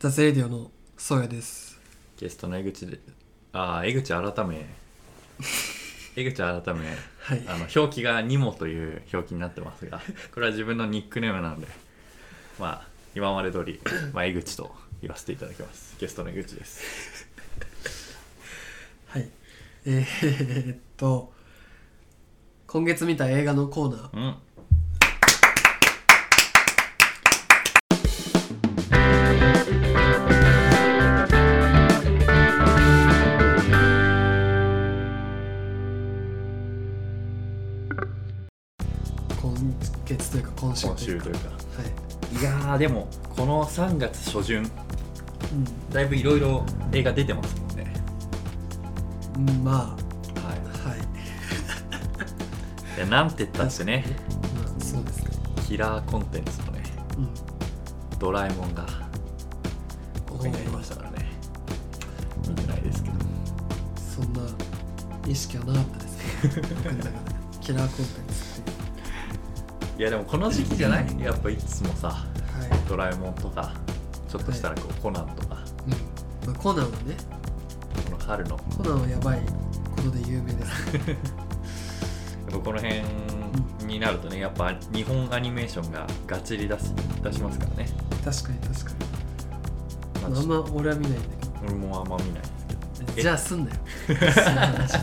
ザ・ゼレディオのソヤです。ゲストの江口でああ江口改め。江口改め。はい。あの表記がニモという表記になってますがこれは自分のニックネームなのでまあ今まで通り、まあ、江口と言わせていただきます。ゲストの江口です。はい。えー、っと今月見た映画のコーナー。うん今週今というか。週とい。うかはいやーでもこの3月初旬。いだいぶいろいろ映画出てますもんね。うん、うん、まはあ。はい。い。いやなんて言ったってね。まあそうですねキラーコンテンツのね。うん。ドラえもんが公開になりましたからね。見てないですけど。そんな意識はなかったですね。僕の中で。キラーコンテンツいやでもこの時期じゃない？やっぱいつもさドラえもんとかちょっとしたらこうコナンとか。うん。まあ、コナンはね。この春の。やコナンはやばいことで有名です。ねっぱこの辺になるとねやっぱ日本アニメーションがガチリ出し出しますからね、確かに確かまにあんま俺は見ないんだ俺もあんま見ないですけど。けどじゃあすんなよ。その話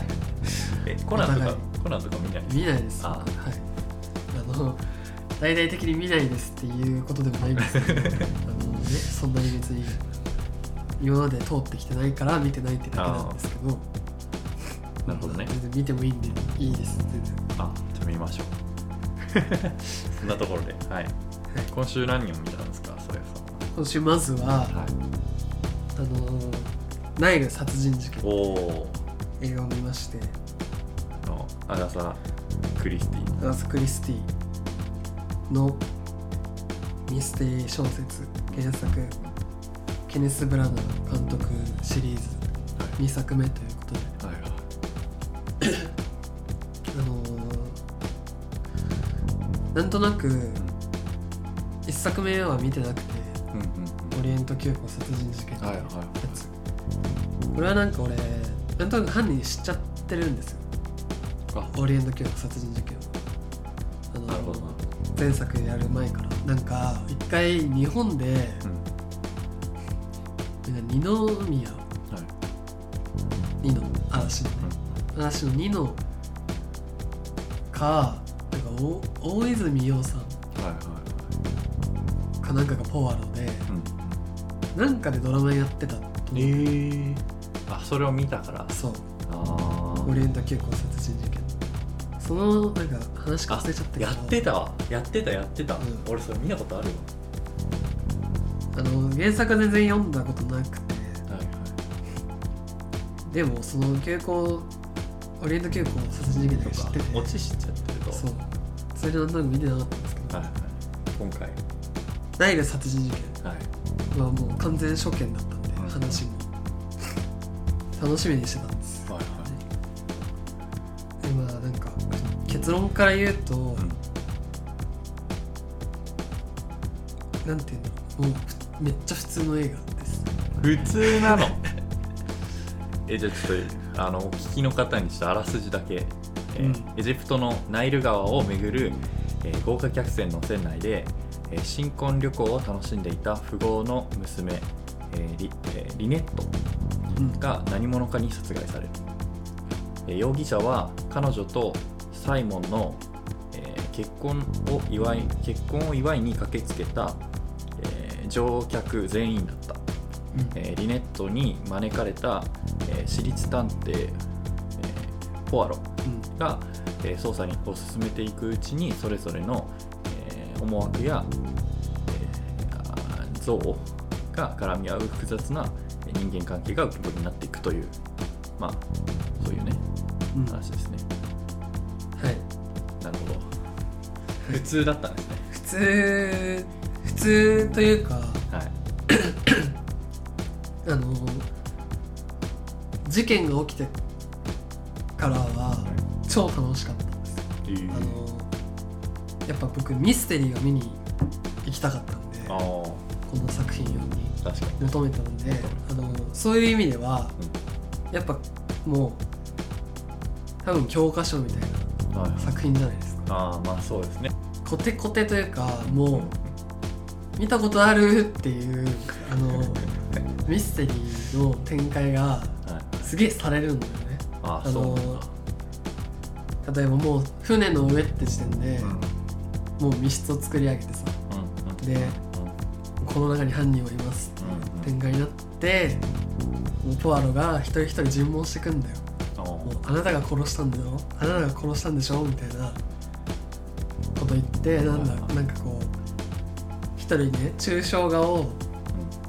え コナンとかお互い。コナンとか見ない見ないです。あはい。あの大々的に見ないですっていうことでもないんですけどあのねそんなに別に今まで通ってきてないから見てないってだけなんですけど。なるほどね。全然見てもいいんでいいです全然。あじゃあ見ましょう。そんなところではい。今週何を見たんですかそれさ今週まずはんはい。あのナイル殺人事件。おお映画を見まして。のアガサ・クリスティ。アース・クリスティのミステリー小説原作ケネス・ブラナー監督シリーズ2作目ということで。はいはい。あのーなんとなく1作目は見てなくてうんうんオリエント急行殺人事件っていうやはいはい。つこれはなんか俺なんとなく犯人知っちゃってるんですよ。あ。オリエント急行殺人事件を。あのなるほどな前作やる前から。なんか一回日本で二宮はい。二の嵐のね。嵐の二のかなんかお大泉洋さん。はいはいはかなんかがポワロでいうん。なんかでドラマやってたと思う。えあそれを見たから。そう。あオリエント急行そのなんか話忘れちゃったけど。やってたわ。やってたやってた、うん。俺それ見たことあるわ。あの原作は全然読んだことなくて。はいはい。でもその急行オリエント急行殺人事件とか。知ってて落ちしちゃってると。そう。それでなんとなく見てなかったんですけど、はいはい。今回。ナイル殺人事件。はもう完全初見だったんで、うん。話も。楽しみにしてた結論から言うと、うん。なんていうのもうふめっちゃ普通の映画です。普通なの？えじゃあちょっとあのお聞きの方にちょっとあらすじだけ、えーうん。エジプトのナイル川を巡る、えー豪華客船の船内で、えー新婚旅行を楽しんでいた富豪の娘、えーリえーリネットうん。が何者かに殺害される、えー容疑者は彼女とサイモンの、えー結婚を祝い結婚を祝いに駆けつけた、えー乗客全員だった、えーリネットに招かれた、えー私立探偵、えーポアロうん。が、えー捜査にを進めていくうちにそれぞれの、えー思惑や、えーあー像が絡み合う複雑なえー人間関係が浮き彫りになっていくというまあそういうねうんうん。話ですね普通だったんですね。普通普通というかはい。あの事件が起きてからは超楽しかったんです。よえー。あのやっぱ僕ミステリーを見に行きたかったんでここの作品に確かに。求めたのであのそういう意味ではやっぱもう多分教科書みたいなはい。作品じゃないですかああまあそうですね。コテコテというかもう見たことあるっていうあの ミステリーの展開がはい。すげえされるんだよね。ああの例えばもう船の上って時点でうん。もう密室を作り上げてさでうん。この中に犯人はいますうん展開になってもうポアロが一人一人尋問してくんだよ。もうあなたが殺したんだよ。あなたが殺したんでしょみたいなってなんだなんかこう一人ね抽象画を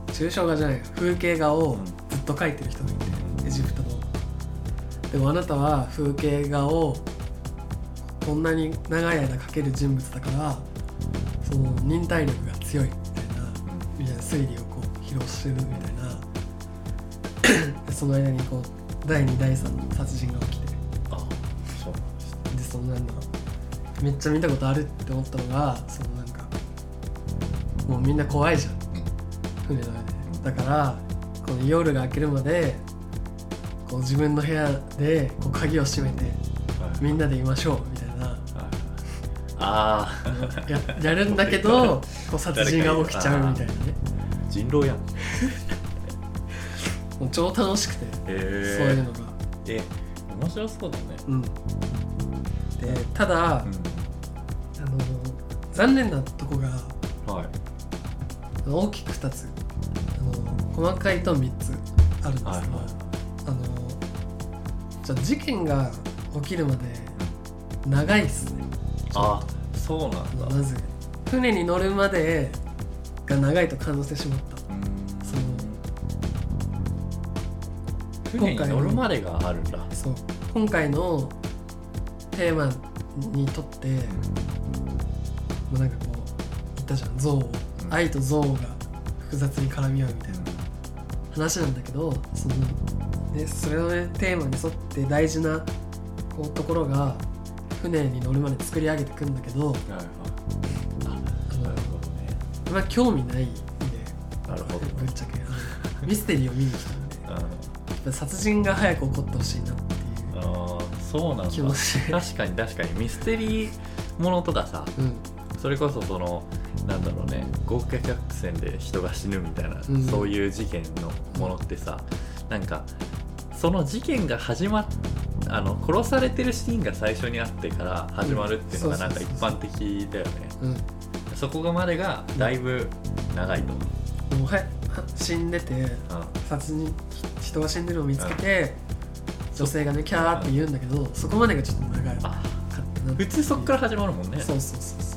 抽象画じゃない風景画をうん。ずっと描いてる人がいてエジプトの。でもあなたは風景画をこんなに長い間描ける人物だからその忍耐力が強いみたいなみたいな推理をこう披露してるみたいな。でその間にこう第2第3の殺人が起きて。あそうなんですね。でそのなんだろうめっちゃ見たことあるって思ったのがそのなんかもうみんな怖いじゃん。船の上で。だからこの夜が明けるまでこう自分の部屋でこう鍵を閉めてはい。みんなでいましょうみたいな。はい。ああの ややるんだけどこう殺人が起きちゃうみたいなね。あ人狼やん。もう超楽しくて、へえそういうのが。え面白そうだね。うん。でただ、うん残念なとこがはい。大きく2つあの細かいと3つあるんですけど、はいはい。あのじゃあ事件が起きるまで長いっすね。あそうなんだ。まず船に乗るまでが長いと感じてしまった。うん。その船に乗るまでがあるんだ。そう。今回のテーマにとって、もうなんかこう言ったじゃん。憎悪、うん。愛と憎悪が複雑に絡み合うみたいな。話なんだけどそのでそれの、ね、テーマに沿って大事なこうところが船に乗るまで作り上げていくんだけどあなるのほどね。まあ興味ないんでなるほどぶっちゃけ。あのミステリーを見に来たんで。やっぱ殺人が早く起こってほしいなっていう。ああそうなんだ。気持ちで。確かに確かに。ミステリーものとかさうんそれこそそのなんだろうね豪華客船で人が死ぬみたいな、うん。そういう事件のものってさなんかその事件が始まっあの殺されてるシーンが最初にあってから始まるっていうのがうん。なんか一般的だよね。うん。そこがまでがだいぶ長いと思う、もうはは死んでてうん。殺人ひ人が死んでるのを見つけて、女性がねキャーって言うんだけど、そこまでがちょっと長かあったな普通そっから始まるもんね。そうそうそうそう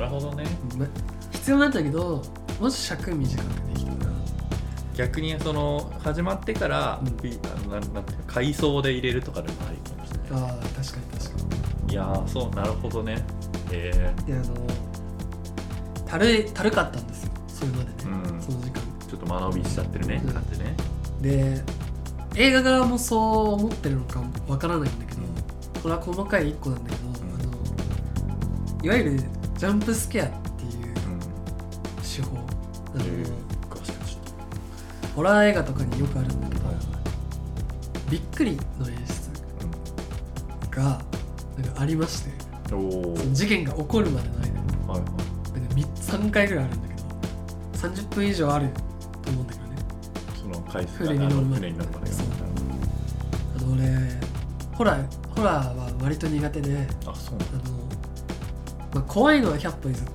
なるほどね。ま必要なんだけどもし尺短くできたら。逆にその始まってから、うん。びあのなんなんていうか回想で入れるとかでもありかもしれない。ああ確かに確かいやーそうなるほどね。えにであのたるいたるかったんですよ。それまでね、うん。その時間。ー、ちょっと間延びしちゃってるね、うん。感じね。で映画側もそう思ってるのかわからないんだけど、うこれは細かい一個なんだけど、ん。あのいわゆるジャンプスケアっていううん手法、あのえー、詳しくちょっホラー映画とかによくあるんだけど、びっくりの演出がなんかありまして事件が起こるまでの間に。はいはい。なんか3回ぐらいあるんだけど30分以上あると思うんだけどね。その回数船に乗るまで船に乗るまで。あの俺ホラーホラーは割と苦手であの、まあ、怖いのは100歩譲って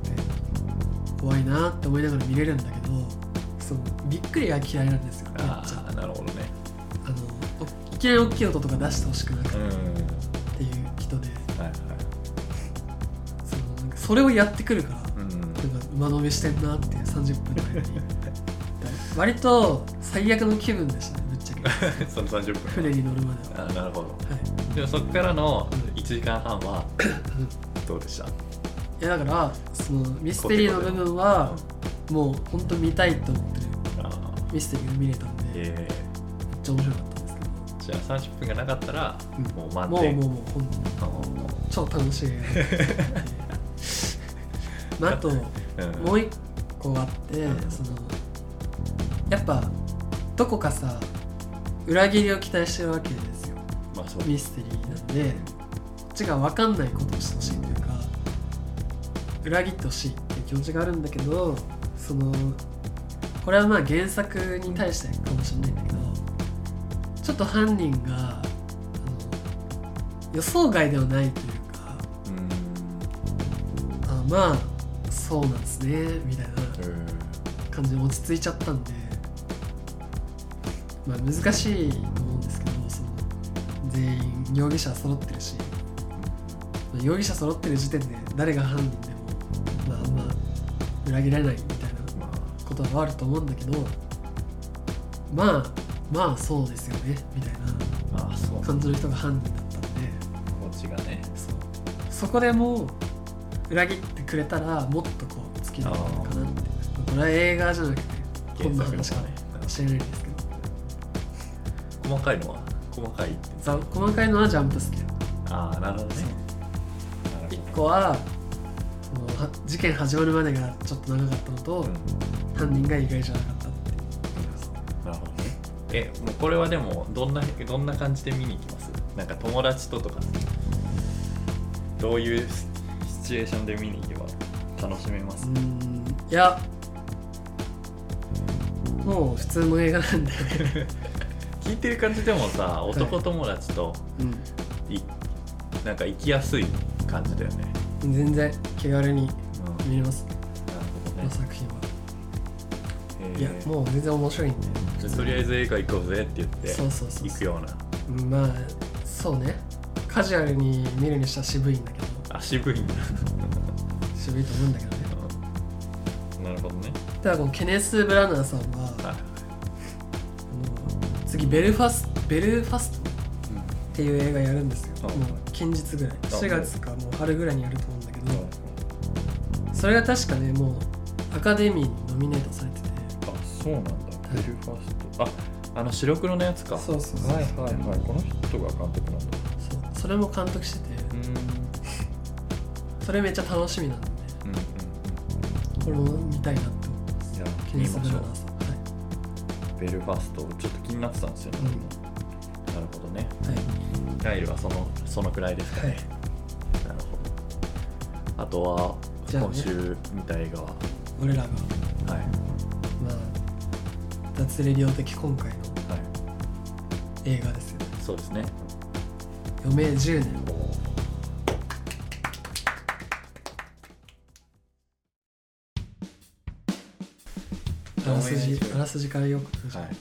怖いなって思いながら見れるんだけどそのびっくりが嫌いなんですよ。めっちゃああなるほどね。あのおいきなり大きい音とか出してほしくなくてうん。っていう人で。はいはい。そのなんかそれをやってくるからうん。なんか間延びしてんなっていう30分の間に。割と最悪の気分でしたねぶっちゃけ。その30分。船に乗るまでは。あなるほど。はい。でもそこからのうん。1時間半はどうでした？いやだからそのミステリーの部分はもう本当見たいと思ってる。ミステリーが見れたんでめっえちゃ面白かったんですけどー、じゃあ30分がなかったらうん。もう満点もうもうもう本当超楽しい まああとーうん。もう一こがあってそのやっぱどこかさ裏切りを期待してるわけですよ。まあそう。ミステリーなんで。こっちが分かんないことをしてほしいというか裏切ってほしいっていう気持ちがあるんだけどそのこれはまあ原作に対してかもしれないんだけどちょっと犯人があの予想外ではないというかうん。あまあそうなんですねみたいなうん感じで落ち着いちゃったんでまあ難しいと思うんですけどその全員容疑者揃ってるしまあ容疑者揃ってる時点で誰が犯人まあま裏切られないみたいなまあことはあると思うんだけどまあまあそうですよねみたいああそう。な感じの人が犯人だったんで。こっちがね。そう。そこでも裏切ってくれたらもっとこう突き抜けたのかなって。これは映画じゃなくてこんな話かもしれないんですけど。細かいのは？細かい細かいのはジャンプスケああなるほどね。なる1個は事件始まるまでがちょっと長かったのと、うん。犯人が意外じゃなかったって。なるほどね。えもうこれはでもどんなどんな感じで見に行きます？なんか友達ととかどういうシシチュエーションで見に行けば楽しめます、うーん。いや。もう普通の映画なんで、聞いてる感じでもさ男友達とい、なんか行きやすい感じだよね、うん、全然気軽にうん見れます、なるほどこのね、作品は、えー。いやもう全然面白いんで。じゃあとりあえず映画行こうぜって言ってそうそうそう行くような。うんまあそうね。カジュアルに見るにしては渋いんだけど。あ渋いんだ。渋いと思うんだけどね。なるほどね。ただこのケネス・ブラナーさんははい。次ベルファスベルファストっていう映画やるんですよ、はいもう近日ぐらい。あ4月かもう春ぐらいにやると思それが確かねもうアカデミーにノミネートされてて。あそうなんだ。ベルファストああの白黒のやつか。そうそうそう。はいはいはい。この人が監督なんだ。そう。それも監督してて。うん。うんそれめっちゃ楽しみなんで。うんこれも見たいなって思ってます。いやケネス・見ましょう。ブラナーさんはベルファストちょっと気になってたんですよね、うん。なるほどね。い、はい。ガイルはそのそのくらいですかね、はい。なるほど。あとはじゃあね。今週見た映画は、俺らが。はい。まあ脱レディオ的今回のはい。映画ですよね。そうですね。余命10年。あらす余命10年。じあらすじからよく。はい。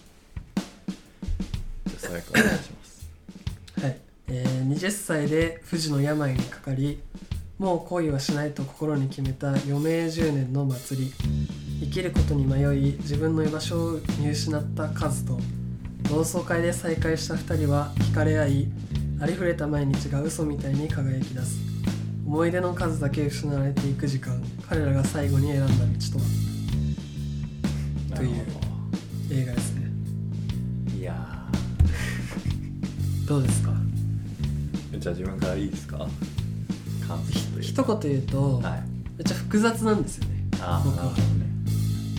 じゃあ佐伯お願いします。はい、えー20歳で不治の病にかかりもう恋はしないと心に決めた余命10年の祭り。生きることに迷い自分の居場所を見失ったカズと同窓会で再会した2人は惹かれ合いありふれた毎日が嘘みたいに輝き出す。思い出の数だけ失われていく時間彼らが最後に選んだ道とは？という映画ですね。いやどうですか？ーじゃあ自分からいいですか？感想という一言言うと、はい。めっちゃ複雑なんですよね。ああ僕は。ね。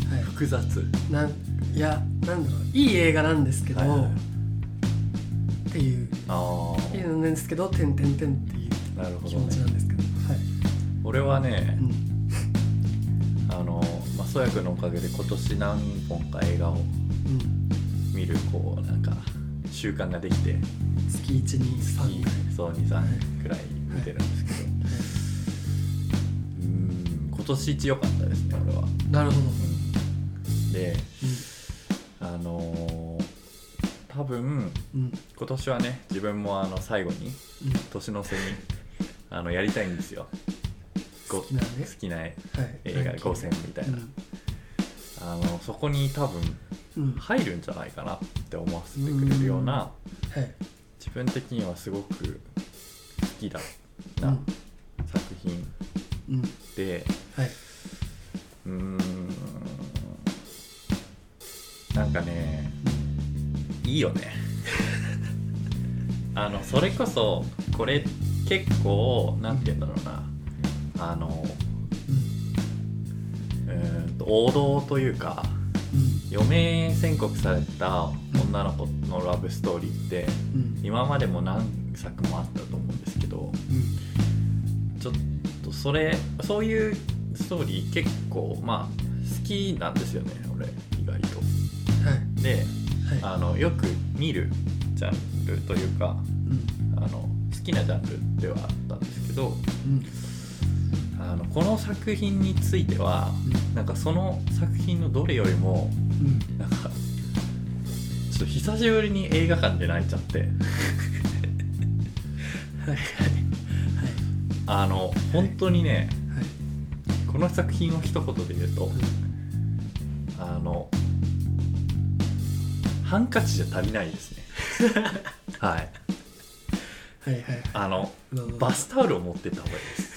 はい。複雑。なんいやなんだろう。いい映画なんですけど、はいはいっていう。あいいのなんですけど「てんてんてん」っていう気持ちなんですけど、はい、俺はねうん。あのまあそやくんのおかげで今年何本か映画をうん、見るこうなんか習慣ができて月1に3ぐらいそう23くらい見てるんですけど、う今年一良かったですね俺は、なるほど、うん。でうあのー多分んうん。今年はね自分もあの最後にうん、年の瀬にあのやりたいんですよ。ご好きなね好きなはい、映画5選みたいな、あのそこに多分うん、うん、入るんじゃないかなって思わせてくれるようなはい。自分的にはすごく好きだうなん。作品うん。ではい。うーん。なんかねいいよね。あのそれこそこれ結構なんて言うんだろうな。あのうーんと王道というかうん。余命宣告された女の子のラブストーリーってうん。今までも何作もあったと思うんですけどうん。ちょっとそれそういうストーリー結構まあ好きなんですよね俺意外と。はい。ではい。あのよく見るジャンルというかうん。あの好きなジャンルではあったんですけどうん。あのこの作品についてはなんかその作品のどれよりもうん。なんかちょっと久しぶりに映画館で泣いちゃって。はいはいあの本当にねはい。はいこの作品を一言で言うとあのハンカチじゃ足りないですね。はい。はいはいはい。あのバスタオルを持ってった方がいいです。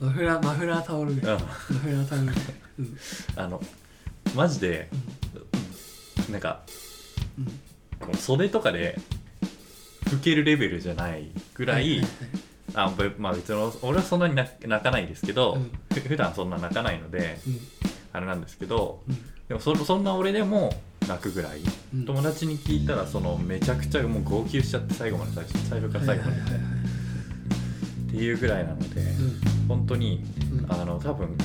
マフラーマフラータオルぐらいうん。マフラータオルぐらいうん。あのマジでなんかうん。この袖とかで拭けるレベルじゃないぐらい、はあべまあ別に俺はそんなに泣泣かないですけど、うん。ふ普段そんな泣かないのでうん。あれなんですけどうん。でもそそんな俺でも泣くぐらいうん。友達に聞いたらそのめちゃくちゃもう号泣しちゃって最後まで最初最初から最後まで。っていうぐらいなので、うん。本当にうん。あの多分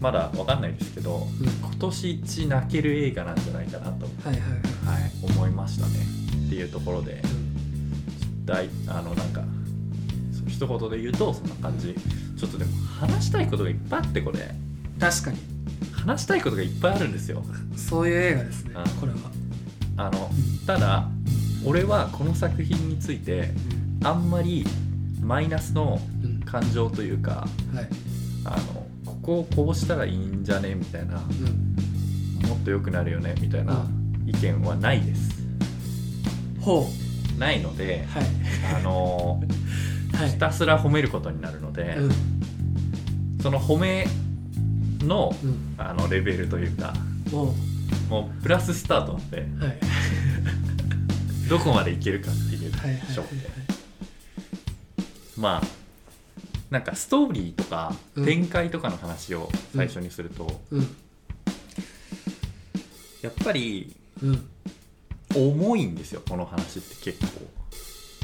まだわかんないですけどうん。今年一泣ける映画なんじゃないかなと、はいはいはい。はい、思いましたね。っていうところで。うん大あのなんか一言で言うとそんな感じ。ちょっとでも話したいことがいっぱいあってこれ。確かに。話したいことがいっぱいあるんですよ。そういう映画ですねうん。これは。あのただ俺はこの作品についてあんまりマイナスのうん。うん感情というかはい。あのここをこうしたらいいんじゃねみたいなうん。もっと良くなるよねみたいなう意見はないです。ほないのでうはい。あの はい。ひたすら褒めることになるので、うん。その褒めのうん。あのレベルというかももうプラススタートなんでうはい。どこまでいけるかっていうはいはいはい勝負で。まあなんかストーリーとかうん。展開とかの話を最初にすると、うん。やっぱりうん重いんですよこの話って結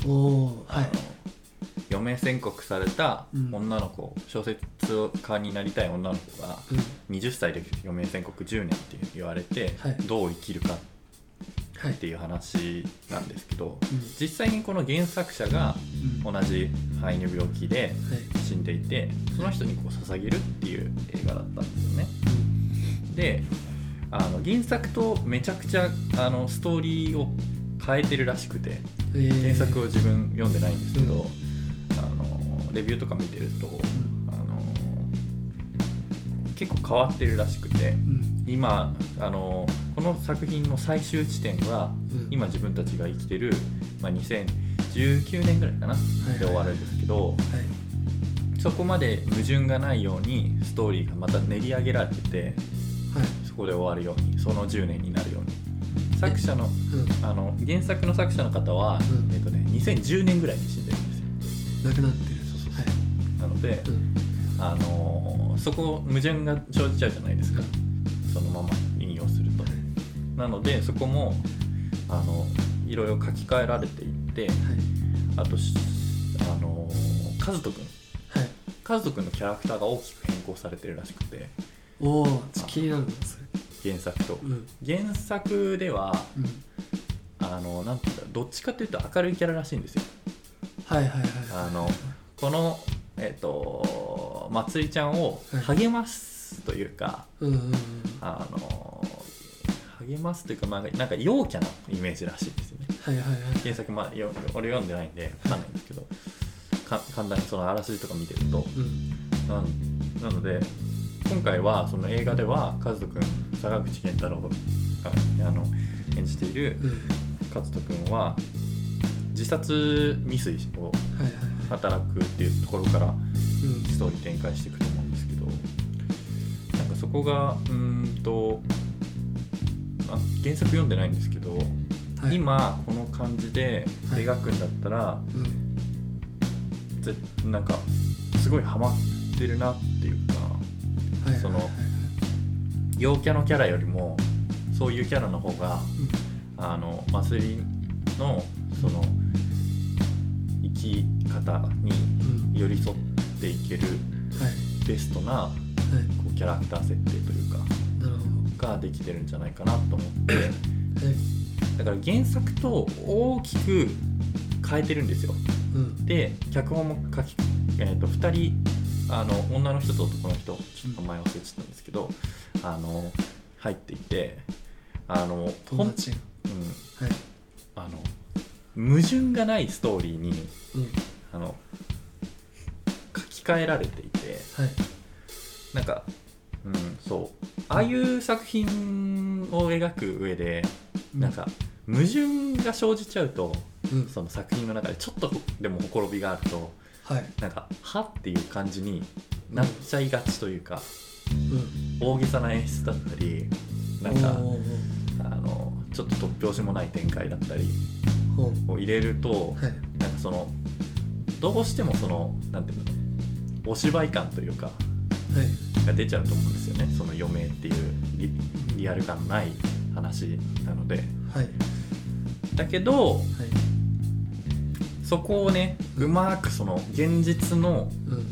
構、おおはい。余命宣告されたうん。女の子、小説家になりたい女の子がうん。20歳で余命宣告10年って言われて、はい。どう生きるかはい。っていう話なんですけどうん。実際にこの原作者がうん。同じ肺の病気ではい。死んでいてその人にこう捧げるっていう映画だったんですよね。であの原作とめちゃくちゃあのストーリーを変えてるらしくて原作を自分読んでないんですけど、うん。あのレビューとか見てると、ん。あの結構変わってるらしくてうん。今あのこの作品の最終地点はうん。今自分たちが生きてる、まあ、2019年ぐらいかな、いで終わるんですけどはい。そこまで矛盾がないようにストーリーがまた練り上げられててはい。そこで終わるようにその10年になるように。作者のうん。あの原作の作者の方は、うん。えっとね、2010年ぐらいに死んでるんですよ。なくなってる。そうそうそう。はい。なので、うん。あのーそこ矛盾が生じちゃうじゃないですか。そのまま引用すると。なのでそこもあのいろいろ書き換えられていってはい。あとしあのー和人君。はい。和人君のキャラクターが大きく変更されてるらしくて。おお気になるなそれ原作と。うん。原作ではうん。あのなんていうんだろうどっちかっていうと明るいキャラらしいんですよ。はいはいはいあのこのえっ、とまつりちゃんをはい。励ますというか、うんうんうん。あの励ますというか、まあ、なんか陽キャなイメージらしいですよね。はいはいはい原作、まあ、よ俺読んでないんで分かんないんですけどか簡単にそのあらすじとか見てると。うんなので今回はその映画では和人君坂口健太郎があの演じているうん。和人君は自殺未遂をはいはいはい働くっていうところからうんストーリー展開していくと思うんですけどなんかそこがうーんとあ原作読んでないんですけど、はい。今この感じではい。描くんだったら、うん。ぜなんかすごいハマってるなっていうかそのはい陽キャのキャラよりもそういうキャラの方があの祭りのその生き方にうん。寄り添っていけるはい。ベストなはこうキャラクター設定というかができてるんじゃないかなと思って。どはい。だから原作と大きく変えてるんですよ。うん。で脚本も書き、えー、と2人あの女の人と男の人ちょっと名前忘れちゃったんですけどあの入っていてあの友達が。うん、はい。あの矛盾がないストーリーにうん。あの書き換えられていてはい。なんか、うん、そう。ああいう作品を描く上でなんか矛盾が生じちゃうとうん。その作品の中でちょっとでもほころびがあるとはい。なんか「は」っていう感じになっちゃいがちというかうん。大げさな演出だったりなんかあのちょっと突拍子もない展開だったりを入れるとはい。なんかそのどうしてもそのなんていうのお芝居感というかはい。が出ちゃうと思うんですよね。その余命っていうリリアル感のない話なので。はい。だけどはいそこをねうまくその現実のうん。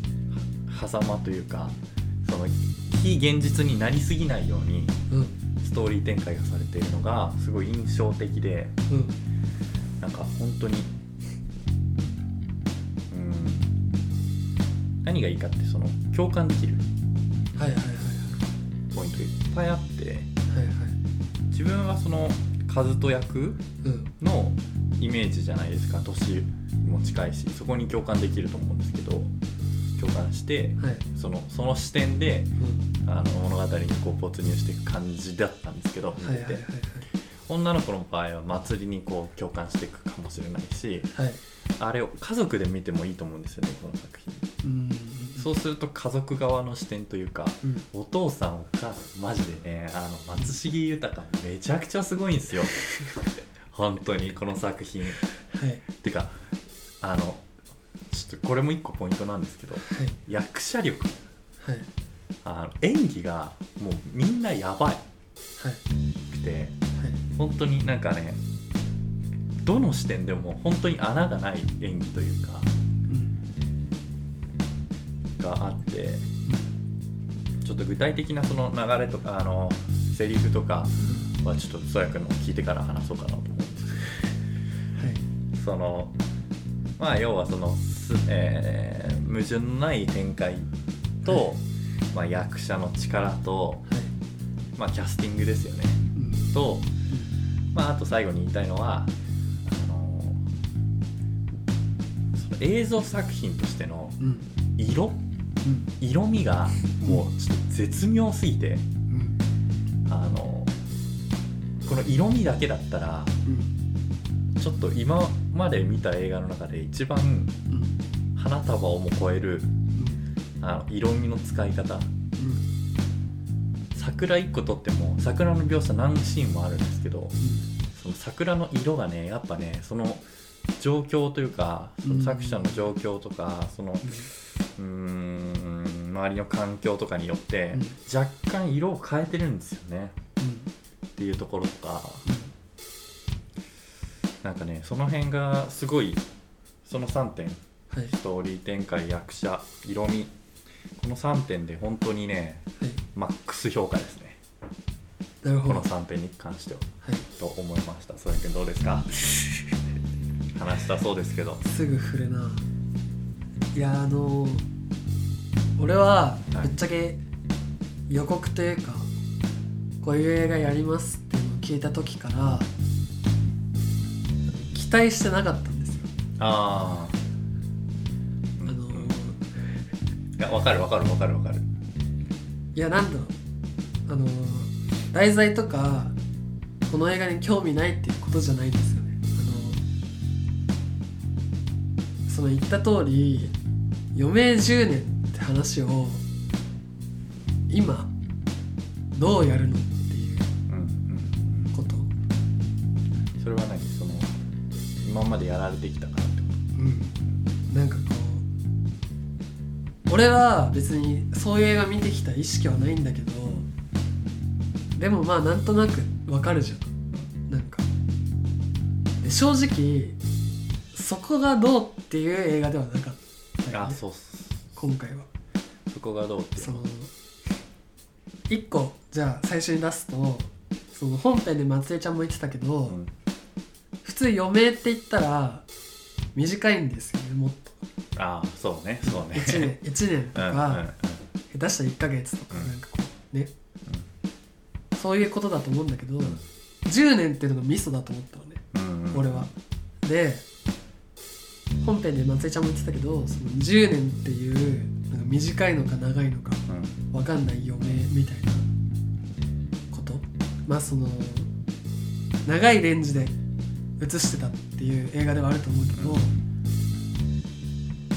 狭間というかその非現実になりすぎないようにうん。ストーリー展開がされているのがすごい印象的でうん。なんか本当にうん何がいいかってその共感できるはいはいはいポイントがいっぱいあってはいはい。自分はそのカズト役うん。のイメージじゃないですか年も近いしそこに共感できると思うんですけど共感してはい。そのその視点でうん。あの物語にこう没入していく感じだったんですけどはいはいはい女の子の場合は祭りにこう共感していくかもしれないしはい。はいあれを家族で見てもいいと思うんですよねこの作品。うん。そうすると家族側の視点というかうん。お父さんお母さんマジでねあの松重豊めちゃくちゃすごいんですよ。本当にこの作品。はい。てかあのちょっとこれも一個ポイントなんですけどはい。役者力。はい。あの演技がもうみんなやばい。はい。くてはい。本当になんかねどの視点でも本当に穴がない演技というかうんがあってちょっと具体的なその流れとかあのセリフとかはちょっとそやくんの聞いてから話そうかなと思うんですはい。そのまあ要はその、すえー矛盾のない展開と、はい。まあ、役者の力と、はい。まあ、キャスティングですよね。うん。と、まあ、あと最後に言いたいのはあのその映像作品としてのうん。色？うん。色味がもうちょっと絶妙すぎてうん。あのこの色味だけだったらうん。ちょっと今まで見た映画の中で一番うん花束をも超えるうんあの色味の使い方。うん桜1個撮っても桜の描写何シーンもあるんですけどその桜の色がねやっぱねその状況というかその作者の状況とかそのうーん周りの環境とかによってうん。若干色を変えてるんですよね。うんっていうところとかなんかねその辺がすごいその3点。はい。ストーリー展開役者色味。この3点で本当にねはい。マックス評価ですね。なるほど。この3点に関しては。はい。と思いました。それどうですか？話したそうですけど。すぐ振るな。いやあの俺ははい。ぶっちゃけ予告というかこういう映画やりますっていうのを聞いた時から期待してなかったんですよ。あああのいや分かる分かる分かる。分かるいやなんだろう。あの題材とかこの映画に興味ないっていうことじゃないんですよね。あのその言った通り余命10年って話を今どうやるのやられてきたからってこうん。なんかこう俺は別にそういう映画見てきた意識はないんだけどでもまあなんとなくわかるじゃん。なんか。で正直そこがどうっていう映画ではなかったよね。あそうっす。今回は。そこがどうっていうの？その一個じゃあ最初に出すとその本編で松江ちゃんも言ってたけど、うん普通余命って言ったら短いんですよねもっと。ああそうねそうね。1年 一年とうんうんか、下手したら1ヶ月とかうん。なんかこうね、そういうことだと思うんだけど、ん。10年っていうのがミソだと思ったのね、うんうん。うん俺は。で本編で松江ちゃんも言ってたけどその10年っていうなんか短いのか長いのかうん。分かんない余命みたいなこと。まあその長いレンジで映してたっていう映画ではあると思うけど、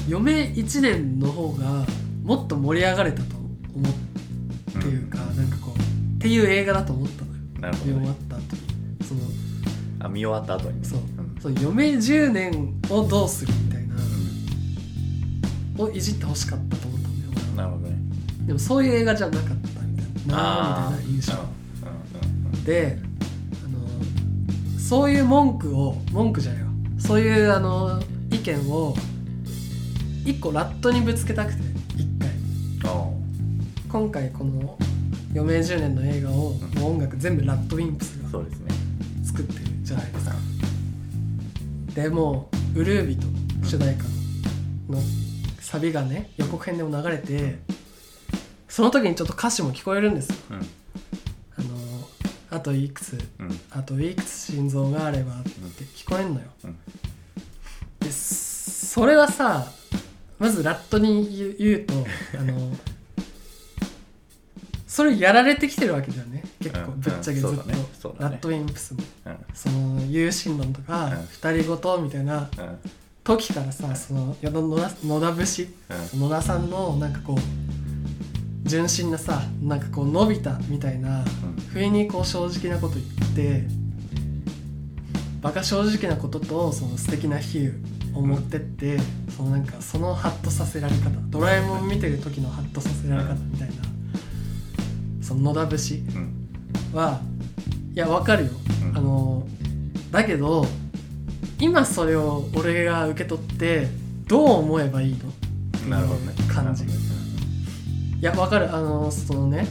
余命1年の方がもっと盛り上がれたと思うっていうか、なんかこうっていう映画だと思ったのよ。なるほど、ね、見終わった後に。そのあ見終わった後に。ねそう。うん。そう余命10年をどうするみたいなをいじってほしかったと思ったんだよなるほどね。でもそういう映画じゃなかったみたいなみたいな印象。うんうんうん。でそういう文句を文句じゃないよそういうあの意見を一個ラットにぶつけたくて一回。あ今回この「余命10年」の映画をうん。もう音楽全部ラッドウィンプスがあそうですね。作ってるじゃないですか。でもうウルービと主題歌のサビがね予告編でも流れてその時にちょっと歌詞も聞こえるんですよ。うんあといくつ？うん。あといくつ心臓があればって聞こえんのよ、うん。でそれはさまずラットに言う言うとあのそれやられてきてるわけだよね。結構うん。ぶっちゃけずっと、うん。そうだね。そうだね。ラットウィンプスも。うん。その有心論とか、うん。二人ごとみたいなうん。時からさその野田野田野田節うん。野田さんのなんかこう純真なさなんかこう伸びたみたいな不意にこう正直なこと言ってバカ正直なこととその素敵な比喩を持ってって、そのなんかそのハッとさせられ方ドラえもん見てる時のハッとさせられ方みたいな、その野田節うん。はいやわかるよ、うん。あのだけど今それを俺が受け取ってどう思えばいいの？なるほどね。感じ。なるいやわかる。あのそのね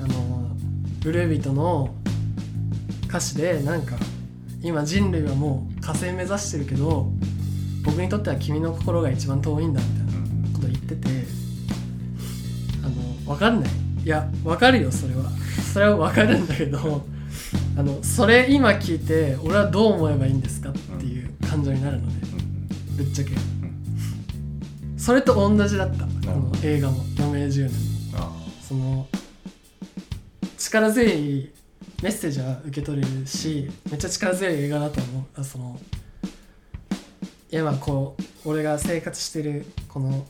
あのブルービートの歌詞でなんか今人類はもう火星目指してるけど僕にとっては君の心が一番遠いんだみたいなこと言っててあのわかんない。いやわかるよそれは。それはわかるんだけどあのそれ今聞いて俺はどう思えばいいんですかっていう感情になるのでぶっちゃけ。それと同じだった。この映画も「余命10年」その力強いメッセージは受け取れるしめっちゃ力強い映画だと思う。あその今こう俺が生活してるこの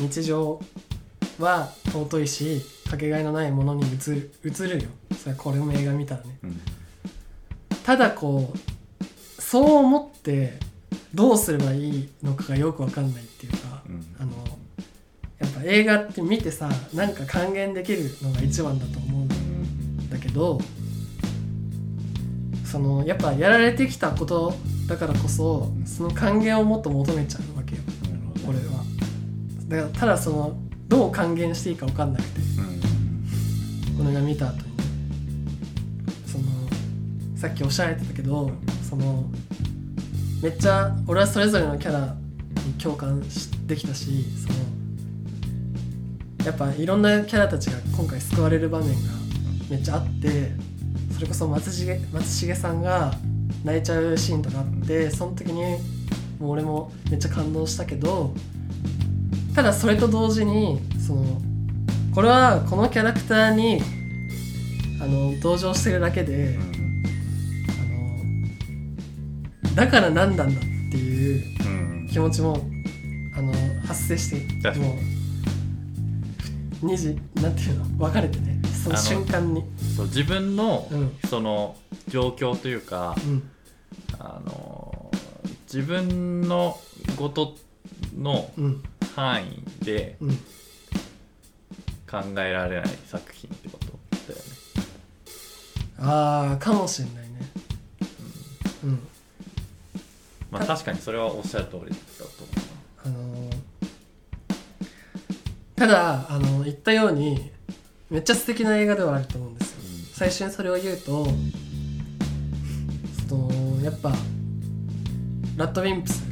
日常は尊いしかけがえのないものに映る映るよ。それはこれも映画見たらね。ーうん。ただこうそう思ってどうすればいいのかがよくわかんないっていうか、うん。あのやっぱ映画って見てさなんか還元できるのが一番だと思うんだけどそのやっぱやられてきたことだからこそその還元をもっと求めちゃうわけよ。俺は。だからただそのどう還元していいか分かんなくてうん俺が見た後に。そのさっきおっしゃられてたけどそのめっちゃ俺はそれぞれのキャラに共感できたしそのやっぱいろんなキャラたちが今回救われる場面がめっちゃあってそれこそ松重松重さんが泣いちゃうシーンとかあってその時にもう俺もめっちゃ感動したけどただそれと同時にそのこれはこのキャラクターにあの登場してるだけであのだから何なんだっていう気持ちもあの発生してもう2時なんていうの？分かれてね。その瞬間に。そう自分のうん。その状況というかうん。あの自分のことのうん。範囲でうん。考えられない作品ってことだよね。ああかもしれないね。うん。まあ確かにそれはおっしゃる通りだと思あのーただあの言ったようにめっちゃ素敵な映画ではあると思うんですよ。最初にそれを言うとそのやっぱラッドウィンプス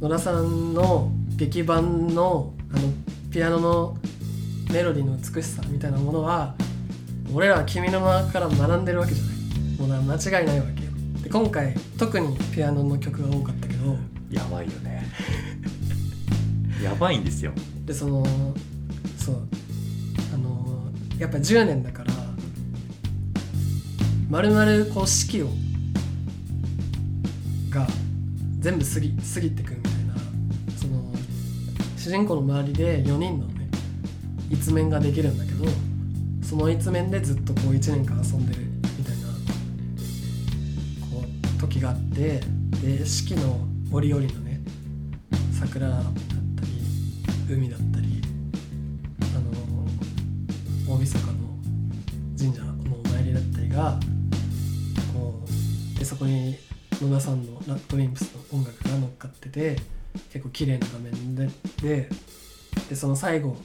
野田さんの劇版のあのピアノのメロディーの美しさみたいなものは俺らは君の名から学んでるわけじゃない。もう間違いないわけよ。で今回特にピアノの曲が多かったけど。やばいよね。やばいんですよでそのそうあのやっぱ10年だからまるまるこう四季をが全部過ぎ過ぎてくみたいなその主人公の周りで4人のね一面ができるんだけどその一面でずっとこう1年間遊んでるみたいなこう時があってで四季の折々のね桜海だったりあの大晦日の神社のお参りだったりがこうでそこに野田さんのラッドウィンプスの音楽が乗っかってて結構綺麗な画面でででその最後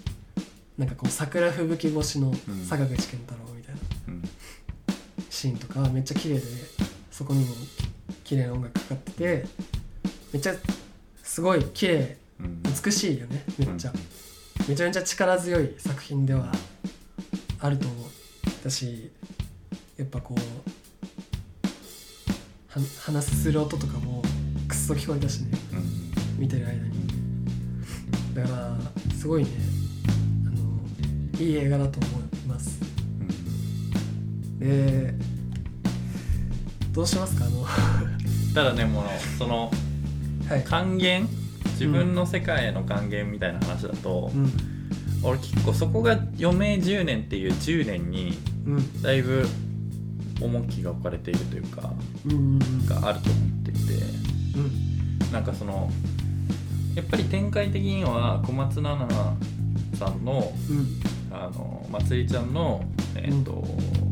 なんかこう桜吹雪越しのうん。坂口健太郎みたいなうん。シーンとかめっちゃ綺麗でそこにも綺麗な音楽かかっててめっちゃすごい綺麗うん美しいよねめっちゃ、めちゃめちゃ力強い作品ではあると思う。私やっぱこうは話する音とかもくっそ聞こえたしねうん。見てる間に。だからすごいねあのいい映画だと思います。うん。でどうしますかあの。ただねもうそのはい。還元？自分の世界への還元みたいな話だと、うん。俺結構そこが余命10年っていう10年にうん。だいぶ重きが置かれているというかうんがあると思っていてうん。なんかそのやっぱり展開的には小松菜奈さんのうん。あのまつりちゃんのえっ、と、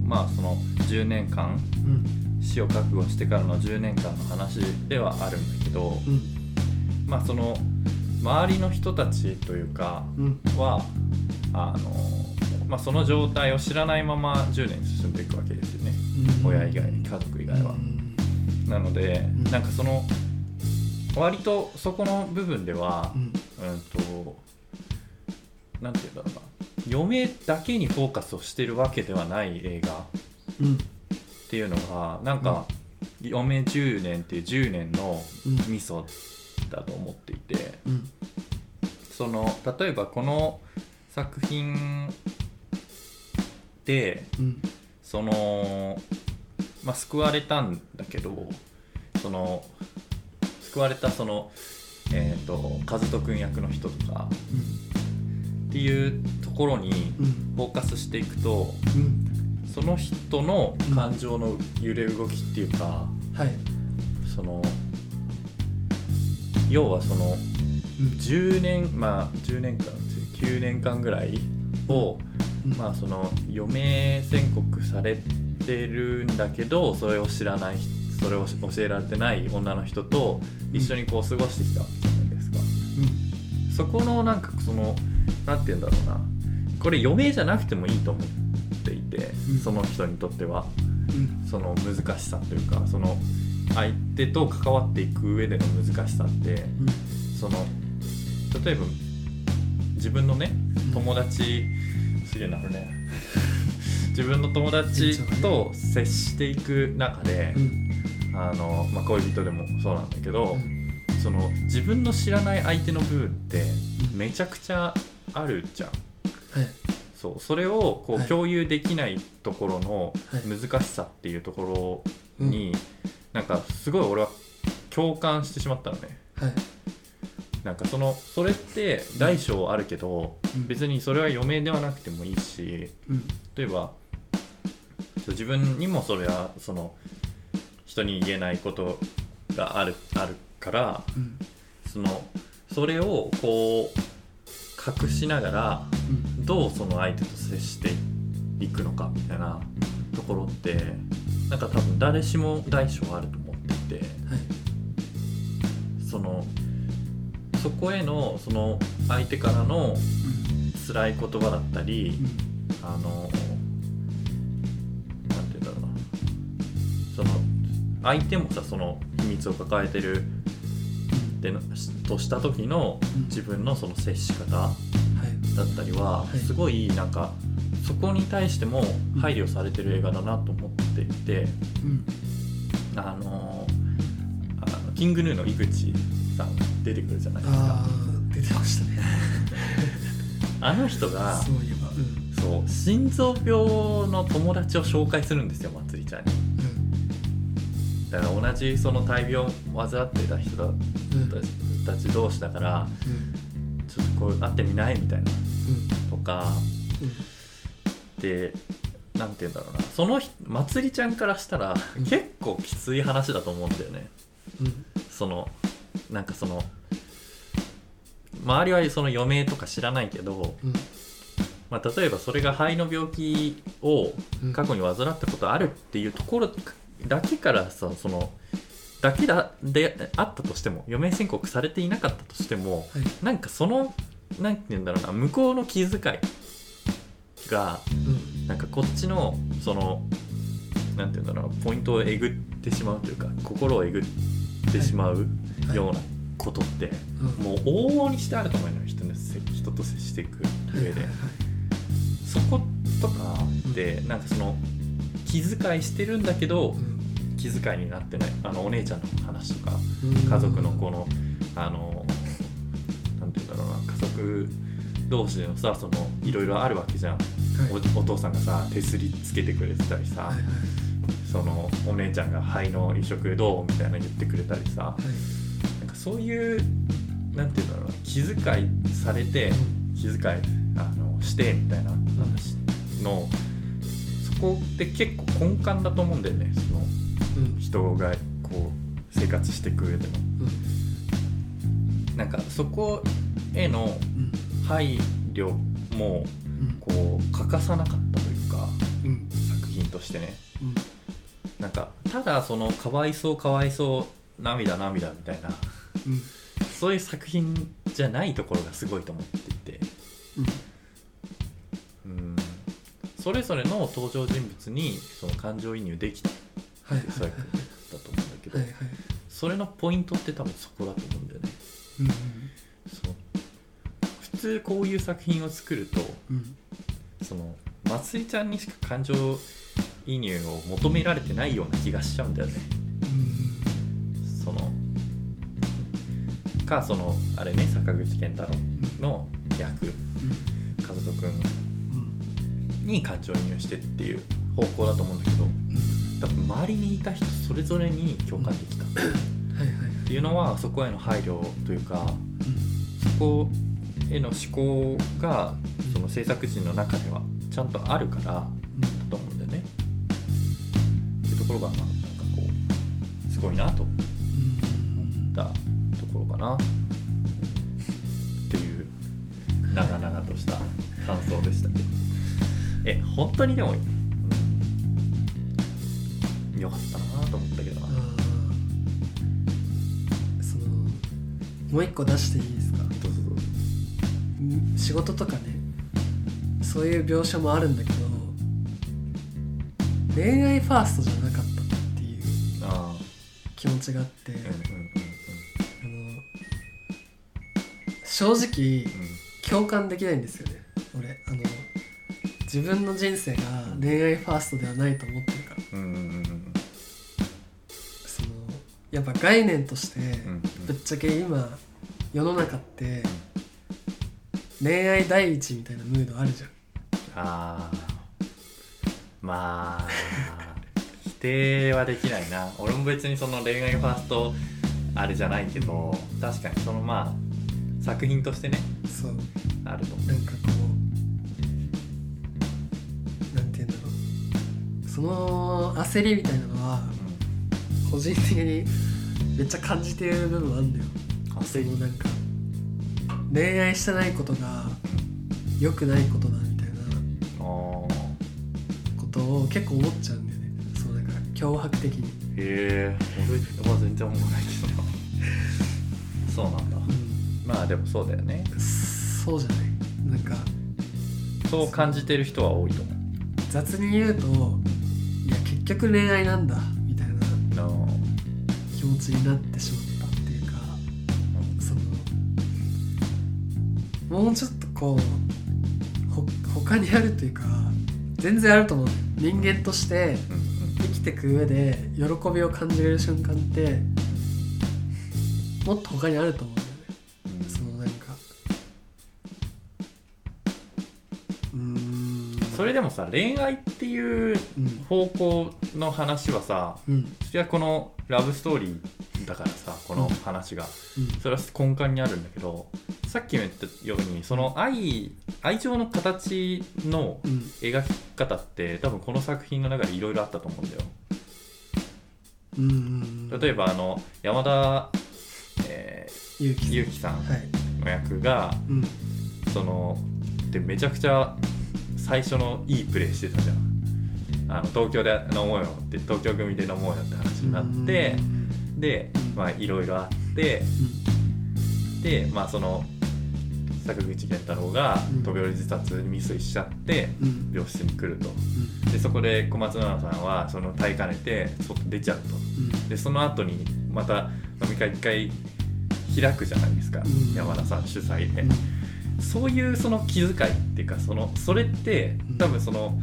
まあその10年間うん。死を覚悟してからの10年間の話ではあるんだけどうんまあその周りの人たちというかうん。はあの、まあ、その状態を知らないまま10年進んでいくわけですよね。うん。親以外家族以外は。う。ん。なのでん。なんかその割とそこの部分ではうん。うんとなんて言うんだろうな。余命だけにフォーカスをしてるわけではない映画うん。っていうのがなんか余命10年っていう10年のうん。ミソだと思っていてうん。その例えばこの作品でうん。その、まあ、救われたんだけどその救われたその、えー、と和人君役の人とかっていうところにうん。フォーカスしていくとうん。その人の感情の揺れ動きっていうか、はい。その要はそのうん。10年まあ10年間9年間ぐらいを、うん。まあその余命宣告されてるんだけどそれを知らないそれを教えられてない女の人と一緒にこう過ごしてきたわけじゃないですか。そこのなんかそのなんて言うんだろうな。これ余命じゃなくてもいいと思っていて、うん。その人にとっては。うん。その難しさというかその相手と関わっていく上での難しさってその例えば自分のねうん。友達すげえなこれね。自分の友達と接していく中でう、ん。あのまあ、恋人でもそうなんだけど、うん。その自分の知らない相手の部分ってめちゃくちゃあるじゃん。はいそうそれをこはい。う共有できないところのはい。難しさっていうところに、なんかすごい俺は共感してしまったのね。はい。なんかそのそれって大小あるけど、うん。別にそれは余命ではなくてもいいしうん。例えば自分にもそれはその人に言えないことがあるあるからうん。そのそれをこう隠しながらうん。どうその相手と接していくのかみたいなところってなんか多分誰しも大小あると思っていてはい。そのそこへのその相手からの辛い言葉だったり、あのなんて言うんだろうな。その相手もさその秘密を抱えてるってのとした時のうん。自分のその接し方はい。だったりははい。すごいなんかそこに対しても配慮されてる映画だなと思っていてうん。あのキングヌーの井口さんが出てくるじゃないですか。出てましたね。あの人がそういえばうん。そう心臓病の友達を紹介するんですよまつりちゃんに。うん。だから同じその大病を患ってた人だうんたち同士だからうんちょっとこう会ってみないみたいなとかうんでなんて言うんだろうな。その人まつりちゃんからしたらうん。結構きつい話だと思うんだよね。うん。そのなんかその周りはその余命とか知らないけど、うん。まあ、例えばそれが肺の病気をうん過去に患ったことあるっていうところだけからさそのだけだであったとしても余命宣告されていなかったとしてもはい。なんかそのなんて言うんだろうな向こうの気遣いがうん。なんかこっちのそのなんて言うんだろうなポイントをえぐってしまうというか心をえぐってしまうはい。ようなことって、うんもう往々にしてあると思うのよ人人と接していく上で、はいはいはい。そことかってなんかその気遣いしてるんだけど、うん気遣いになってないあのお姉ちゃんの話とかうん。家族のこのあのなんて言うんだろうな家族同士でのさそのいろいろあるわけじゃん、はい。おお父さんがさ手すりつけてくれてたりさ、はいはい。そのお姉ちゃんが肺の移植どうみたいな言ってくれたりさはい。なんかそういうなんて言うんだろうな気遣いされて気遣いあのしてみたいな話のそこって結構根幹だと思うんだよねそ人がこう生活していく上でも。うん。なんかそこへのうん。配慮もうん。こう欠かさなかったというかうん。作品としてね。うん。なんかただそのかわいそうかわいそう涙涙みたいなうん。そういう作品じゃないところがすごいと思っていて。うん。うん。それぞれの登場人物にその感情移入できたはい。ってそういうことだと思うんだけど、はいはいそれのポイントって多分そこだと思うんだよね。うんその普通こういう作品を作るとうんそのまつりちゃんにしか感情移入を求められてないような気がしちゃうんだよね。うんそのかそのあれね坂口健太郎の役。うん。和人君うんに感情移入してっていう方向だと思うんだけど多分周りにいた人それぞれに共感できた。っていうのはそこへの配慮というかうんそこへの思考がその制作陣の中ではちゃんとあるからだと思うんだよね。っていうところがまあなんかこうすごいなと思ったところかな。っていう長々とした感想でしたけど。え本当にでも、うん、よかったなと思ったけどな。そのもう一個出していいですか？どうぞどうぞ。ん仕事とかねそういう描写もあるんだけど恋愛ファーストじゃなかったっていうあ気持ちがあって、あうんうんうん。あの正直うん。共感できないんですよね。俺あの自分の人生が恋愛ファーストではないと思ってるぱ概念としてうんぶっちゃけ今世の中って恋愛第一みたいなムードあるじゃん。あー。まあ否定はできないな。俺も別にその恋愛ファーストあれじゃないけど確かにそのまあ作品としてねそう。あると思う。なんかこうなんて言うんだろう。その焦りみたいなのは個人的にめっちゃ感じてる部分あるんだよ。うん焦りそのなんか恋愛してないことが良くないことだみたいなことをを結構思っちゃうんだよね。そうなんか脅迫的に、へえ。俺は全然思わないけど。なそうなんだ。うん、まあでもそうだよね。そうじゃない。なんかそう感じてる人は多いと思雑に言うといや結局恋愛なんだ気持ちになってしまったっていうかそのもうちょっとこうほ他にあるというか全然あると思う。人間として生きてく上で喜びを感じれる瞬間ってもっと他にあると思う。でもさ恋愛っていううん方向の話はさうん。それはこのラブストーリーだからさこの話が、うん。それは根幹にあるんだけどさっきも言ったようにその愛愛情の形のうん。描き方って多分この作品の中でいろいろあったと思うんだよ。うん。うん例えばあの山田、えゆうきー、ゆうきさんはい。の役がうん。そのでめちゃくちゃ最初のいいプレーしてたじゃん。あの東京で飲もうよって東京組で飲もうよって話になってうん。でまあいろいろあってでまあその坂口健太郎がうん。飛び降り自殺に未遂しちゃってうん。うん病室に来ると。でそこで小松菜奈さんはその耐えかねて外出ちゃうと。うん。でその後にまた飲み会一回開くじゃないですか、うん。山田さん主催で、うんそういうその気遣いっていうかそのそれってうん多分その、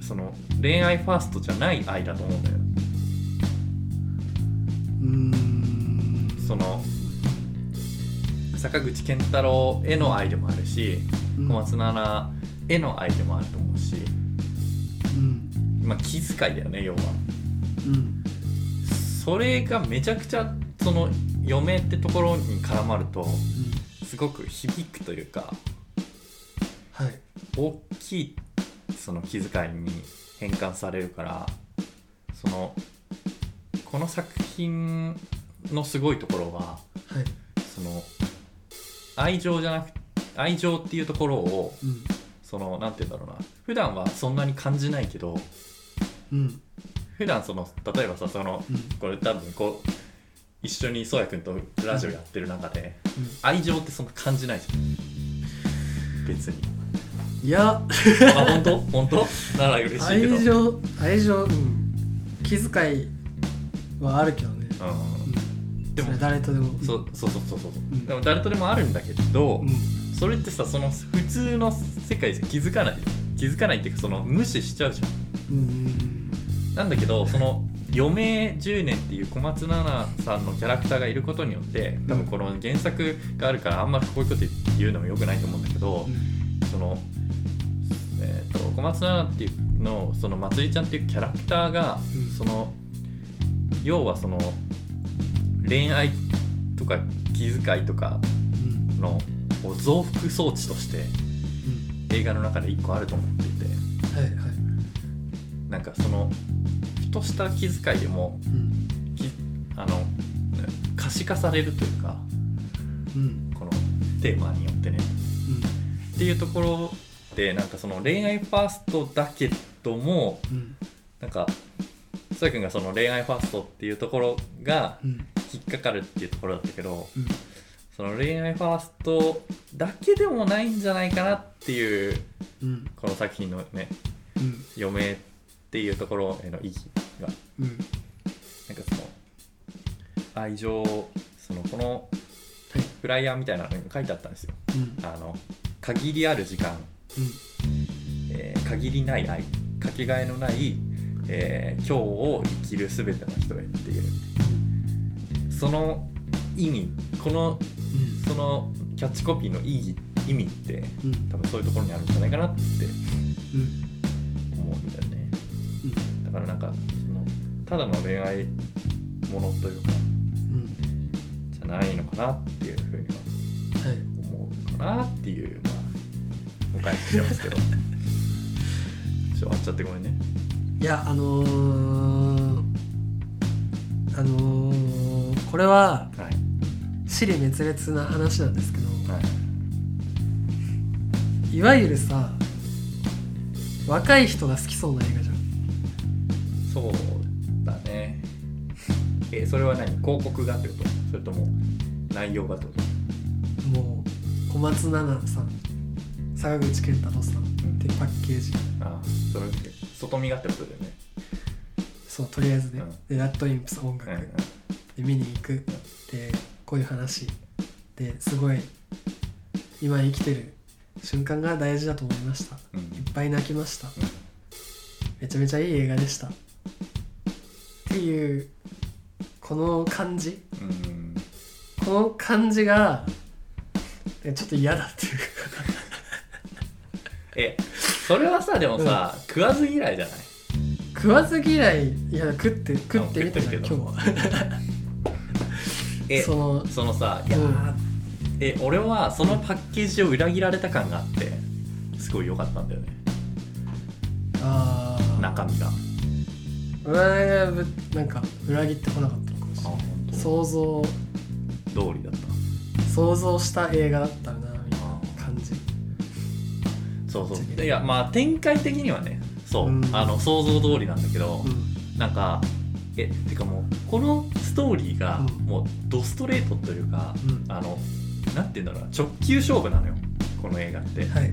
その恋愛ファーストじゃない愛だと思うんだよ。うん。その坂口健太郎への愛でもあるしうん。小松菜奈への愛でもあると思うし、うん。まあ、気遣いだよね要は。うん。それがめちゃくちゃその嫁ってところに絡まるとすごく響くというかはい。大きいその気遣いに変換されるからそのこの作品のすごいところははい。その愛情じゃなく愛情っていうところをうん。そのなんて言うんだろうな。普段はそんなに感じないけどうん。普段その例えばさそのうん。これ多分こう一緒にそうやくんとラジオやってる中でうん。愛情ってそんな感じないじゃん。別に。いや。あ本当？本当？なら嬉しいけど。愛情愛情うん。気遣いはあるけどね。うん。でも誰とでも。そうそうそうそうそう、ん。でも誰とでもあるんだけど、うん。それってさその普通の世界じゃ気づかない気づかないっていうかその無視しちゃうじゃんうん。なんだけどその余命10年っていう小松菜奈さんのキャラクターがいることによって多分この原作があるからあんまりこういうこと言うのもよくないと思うんだけど、その、えー、と小松菜奈っていうのそのまつりちゃんっていうキャラクターが、うん。その要はその恋愛とか気遣いとかうん。のこう増幅装置としてうん。映画の中で一個あると思っていて。はいはい。なんかそのふとした気遣いでもうん。きあの可視化されるというかうん。このテーマによってね。っていうところでなんかその恋愛ファーストだけどもうん。なんかそやくんがその恋愛ファーストっていうところがうん。引っかかるっていうところだったけどうん。その恋愛ファーストだけでもないんじゃないかなっていううん。この作品のねうん。余命っていうところへの意義が。うんなんかその愛情そのこのはいフライヤーみたいなのに書いてあったんですよ。うん。あの限りある時間、えー限りない愛。かけがえのない、えー今日を生きるすべての人へっていう。その意味このそのキャッチコピーの意義意味ってうん。多分そういうところにあるんじゃないかなってうん。思うんだよね。うん。だからなんかただの恋愛ものというかうんじゃないのかなっていうふうにははい思うかなっていうまあお返ししてますけど。ちょっと終わっちゃってごめんね。いやあのー、あのー、これははい。滅裂な話なんですけどはい。いわゆるさ若い人が好きそうな映画じゃんえそれは何？広告がってことそれとも内容がってこと？もう小松菜奈さん坂口健太郎さんってパッケージ。ああそれ外見がってことだよね。そうとりあえずね、うん。でラッドインプス音楽、うんうん。で見に行く。でこういう話。ですごい今生きてる瞬間が大事だと思いました。うん。いっぱい泣きました。めちゃめちゃいい映画でした。っていうこの感じ？うん。この感じがえちょっと嫌だっていうか。えそれはさでもさ、食わず嫌いじゃない？食わず嫌いいや食って食ってみたら食ってるけど。今日は。えそのそのさいやえ俺はそのパッケージを裏切られた感があってすごい良かったんだよね。ああ中身が。俺はぶなんか裏切ってこなかっ想像。通りだった。想像した映画だったなみたいな感じ。そうそう。いやまあ展開的にはねそう、うん。あの想像通りなんだけど、うん。なんかえてかもうこのストーリーがうん。もうドストレートというか、うん。あのなんて言うんだろうな直球勝負なのよこの映画って。はい。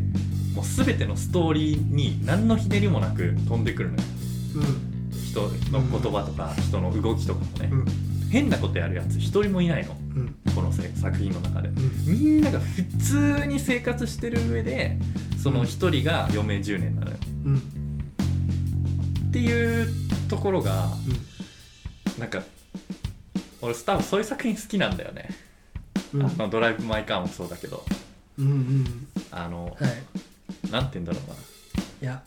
もう全てのストーリーに何のひねりもなく飛んでくるのよ。うん。人の言葉とか人の動きとかもね、うん変なことやるやつ一人もいないの。うん。このせ作品の中で。うん。みんなが普通に生活してる上でその一人が余命10年なのようん。っていうところがなんか俺多分そういう作品好きなんだよね、うん。あのドライブ・マイ・カーもそうだけど。うんうん。あの、はい。なんて言うんだろうな。いや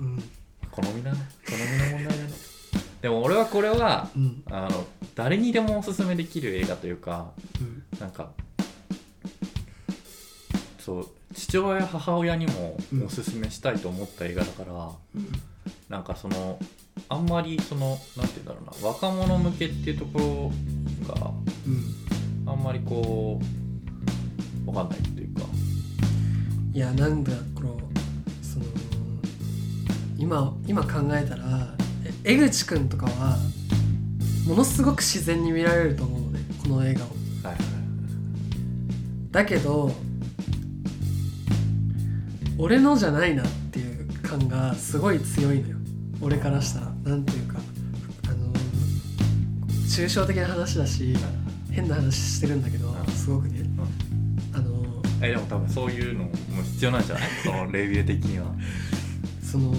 うん。好みだね。好みの問題だねでも俺はこれはうん。あの誰にでもおすすめできる映画というかうん。なんかそう父親母親にもうん。おすすめしたいと思った映画だから、うん。なんかそのあんまりそのなんて言うんだろうな若者向けっていうところがうん。あんまりこうわかんないっていうか。いやなんだこのその今今考えたらえ江口くんとかはものすごく自然に見られると思うのねこの映画を。はいはいだけど俺のじゃないなっていう感がすごい強いのよ。俺からしたら。なんていうかあの抽象的な話だし変な話してるんだけどうん。すごくね。あのえでも多分そういうのも必要なんじゃない？そのレビュー的には。その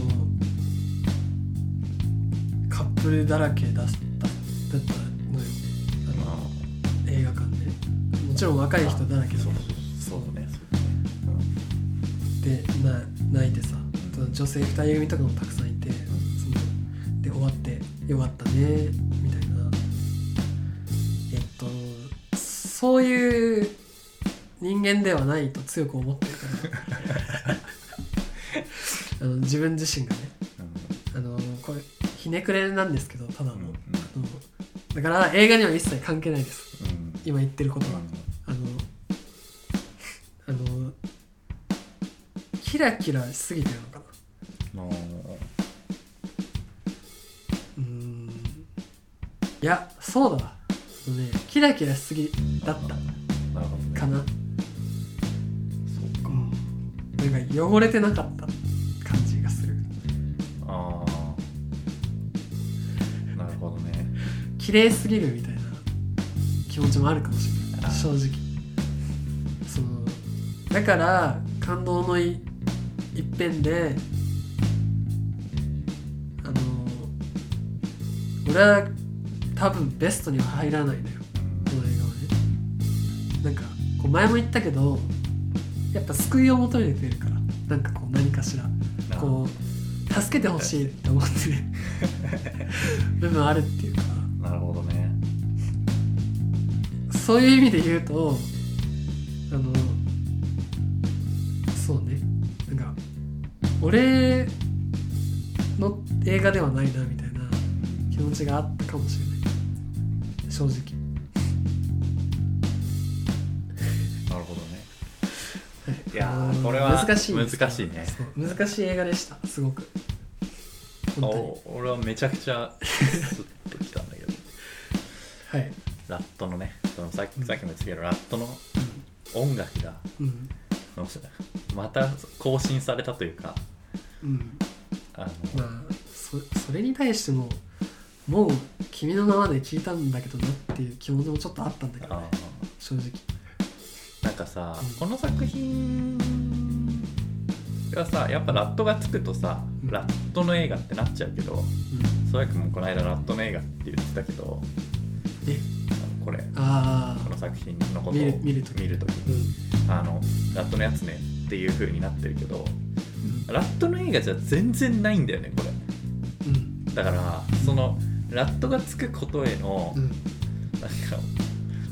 カップルだらけだっただったのよ。あの映画館で。もちろん若い人だらけだそうったそうだね。でな泣いてさ女性2人組とかもたくさんいてそので終わってよかったねみたいな。えっとそういう人間ではないと強く思ってるから。あの自分自身がねくれなんですけどただの,、うんうん。だから映画には一切関係ないです。うん。うん今言ってることは、うん。あのあのキラキラしすぎてるのかな。のうーん。いやそうだわ。ねキラキラしすぎだった。かな、そうか。うん、なんか汚れてなかった綺麗すぎるみたいな気持ちもあるかもしれなあい正直。そのだから感動のい一辺であの俺は多分ベストには入らないのよ。この映画はね。なんかこう前も言ったけどやっぱ救いを求めてるから。なんかこう何かしら。うんこう助けてほしいって思ってる。部分あるっていうそういう意味で言うとあのそうね。なんか俺の映画ではないなみたいな気持ちがあったかもしれない。正直。なるほどね。はい。やこれは難しい難しいね。難しい映画でした。すごく。俺はめちゃくちゃスッときたんだけど。はい、ラットのねそのさっきさっきも言ったけどラットの音楽がうん。また更新されたというかうん、あの、まあそそれに対してももう「君の名は」で聞いたんだけどなっていう気持ちもちょっとあったんだけど、あね、正直。なんかさ、うん。この作品がさやっぱラットがつくとさ、うん。ラットの映画ってなっちゃうけどうん、そやくもこの間ラットの映画って言ってたけどえ？これ。この作品のことを見る見る時見る時うん。にあのラットのやつねっていう風になってるけどラットの映画じゃ全然ないんだよねこれ。うん。だからそのラットがつくことへのうん。なんか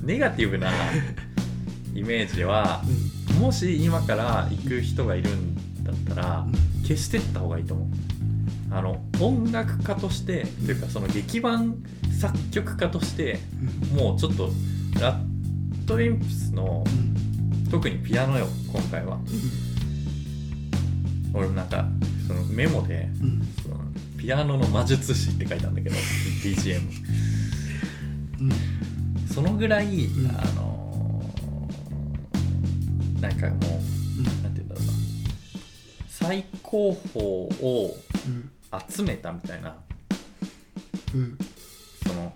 ネガティブなイメージはもし今から行く人がいるんだったら消してった方がいいと思うあの音楽家としてというかその劇版作曲家としてうん。もうちょっとラットウィンプスのうん。特にピアノよ今回は。俺もなんかそのメモでうん。そのピアノの魔術師って書いたんだけど BGM うん。そのぐらい、ん。あのーなんかもううん。なんて言うんだろうな。最高峰をうん集めたみたいな。うん。その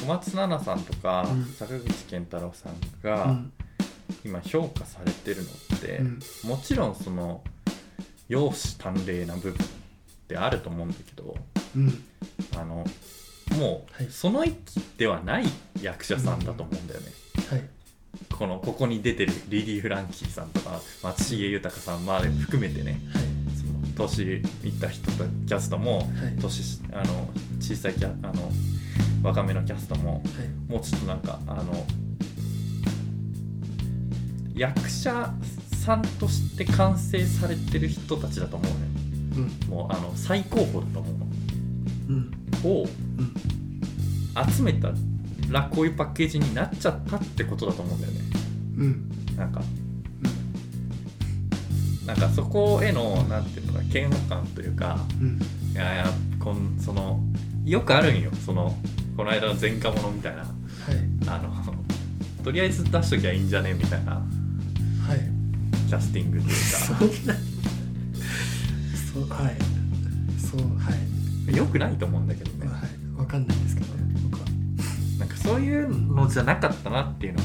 小松菜奈さんとか、うん。坂口健太郎さんうがん。今評価されてるのって、うん。もちろんその容姿端麗な部分ってあると思うんだけどうん。あのもはい。うその域ではない役者さんだと思うんだよね、はい。このここに出てるリリー・フランキーさんとか松重豊さんまで含めてね。はい年いった人とキャストもはい。年あの小さいキャあの若めのキャストもはい。もうちょっとなんかあの役者さんとして完成されてる人たちだと思うね。うん。もうあの最高峰だと思う。うん。のをうん。集めたらこういうパッケージになっちゃったってことだと思うんだよね。うん。なんかなんかそこへのなんていうのかな嫌悪感というかうん。いやいやこんそのよくあるんよ。そのこの間の前科者みたいな。はい。あのとりあえず出しときゃいいんじゃねみたいな。はい。キャスティングというそんなそうはい。そうはい。かよくないと思うんだけどね。はい。わかんないですけどね僕は。なんかそういうのじゃなかったなっていうのを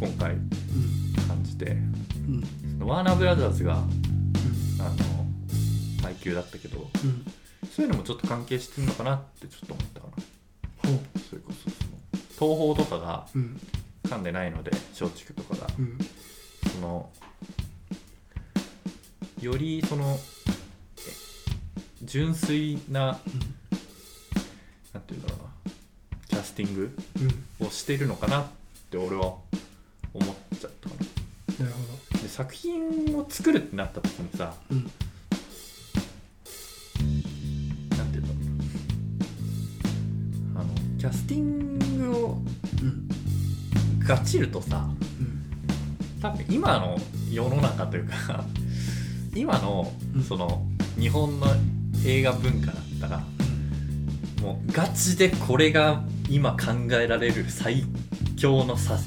今回う感じて。んうんワーナーブラザーズがうあの配給だったけどんうん。そういうのもちょっと関係してるのかなってちょっと思ったかな。ほう。それこそその東宝とかがうん。噛んでないので松竹とかが。うん。そのよりそのえ純粋ななんていうんだろうなキャスティングうん。をしてるのかなって俺は思っ作品を作るってなった時にさどうん。なんていうんだろうなあのキャスティングをうん。ガチるとさうん。多分今の世の中というか 今のうん。その日本の映画文化だったらもうガチでこれが今考えられる最強のさ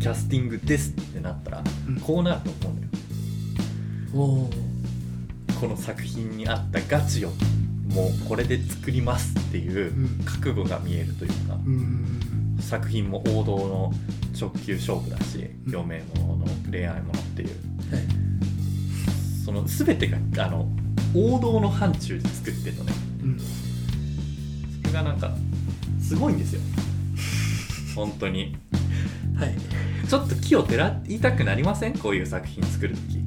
キャスティングですってなったらうんこうなると思うのよ。この作品に合ったガチをもうこれで作りますっていううん。覚悟が見えるというかうん。作品も王道の直球勝負だしうん。余命ものの恋愛ものっていう。はい。その全てがあの王道の範疇で作ってるのね。うん。それがなんかすごいんですよ本当に。はい。ちょっと木をてらいたくなりません？こういう作品作る時。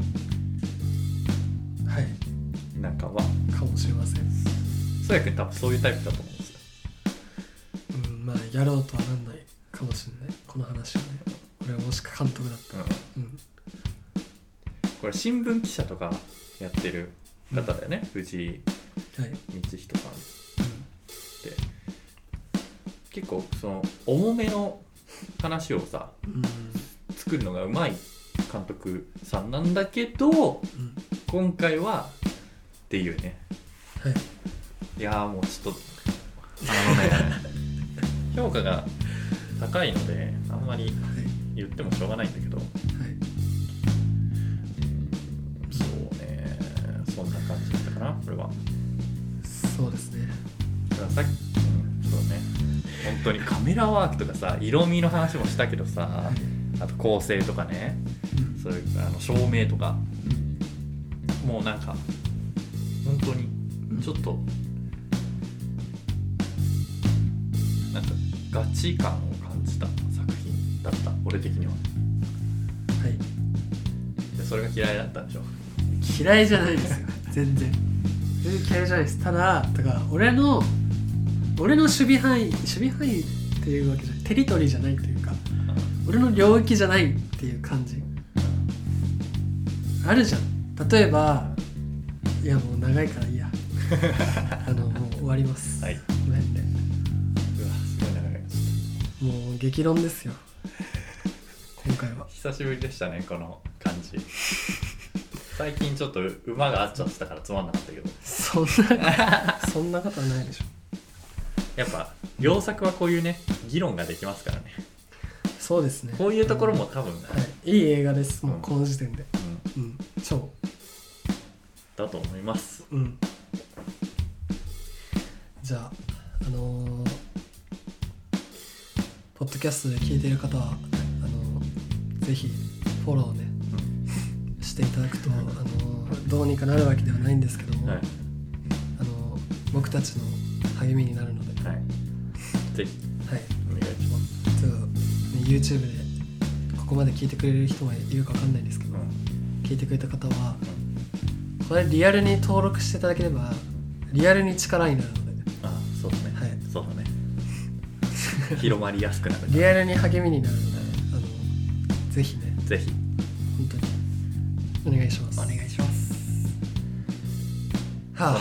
はい。なんかは。かもしれません。そやくん多分そういうタイプだと思うんですよ。うんまあやろうとはなんないかもしれない。この話はね。俺はもしか監督だったら。うん。うん。これ新聞記者とかやってる方だよね、藤井はい。道人さん結構その重めの話をさうん作るのがうまい監督さんなんだけどうん今回はっていうね。はい。いやーもうちょっとあのね 評価が高いのであんまりはい。言ってもしょうがないんだけど。はい。そうね。そんな感じだったかなこれは。そうですね。さっき、本当に。カメラワークとかさ色味の話もしたけどさはいあと構成とかね。うん。そういうあの照明とか。もうなんか本当にちょっとなんかガチ感を感じた作品だった。俺的には。はい。でそれが嫌いだったんでしょ。嫌いじゃないですよ。全然。全然嫌いじゃないです。ただだから俺の俺の守備範囲守備範囲っていうわけじゃないテリトリーじゃないっていうか俺の領域じゃないっていう感じ。あるじゃん。例えばいやもう長いからいいや。あのもう終わります、はい。ごめんね。うわすごい長い。もう激論ですよ。今回は。久しぶりでしたねこの感じ。最近ちょっと馬が合っちゃってたからつまんなかったけど。そんなそんなことはないでしょやっぱ両作はこういうね議論ができますからね。そうですね。こういうところも多分、はい、いい映画ですもううん。この時点で。うん、うん。超。だと思います。うん。じゃああのーポッドキャストで聞いている方はあのーぜひフォローをねしていただくと、あのーどうにかなるわけではないんですけども、はい、あのー僕たちの励みになるので、ははい、ぜひ。い、お願いします。ちょっと、ね、YouTube でここまで聞いてくれる人もいるかわかんないですけど、聞いてくれた方はこれリアルに登録していただければリアルに力になるので。あそうだね、はい。そうだね。広まりやすくなるリアルに励みになるので、あのぜひね。ぜひ。本当に。お願いします。お願いします。はあ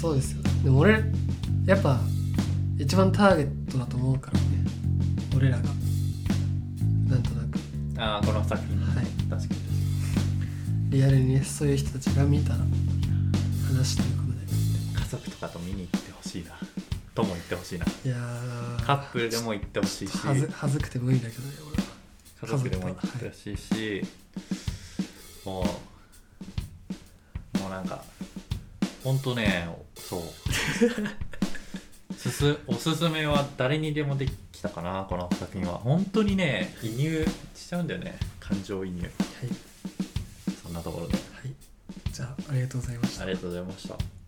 そうですよでも俺やっぱ一番ターゲットだと思うからね。俺らが。なんとなく。ああこの作品、はい。確かに。リアルにねそういう人たちが見たら話ということ家族とかと見に行ってほしいな。とも言ってほしいな。でいやー。カップルでも行ってほしいし。はずはずくて無理だけどね俺は。家族でも行ってほしいし、もうもうなんかほんとねそう。すすおすすめは誰にでもできたかなこの作品は。本当にね移入しちゃうんだよね。感情移入。はい、そんなところで。はい、じゃあありがとうございました。ありがとうございました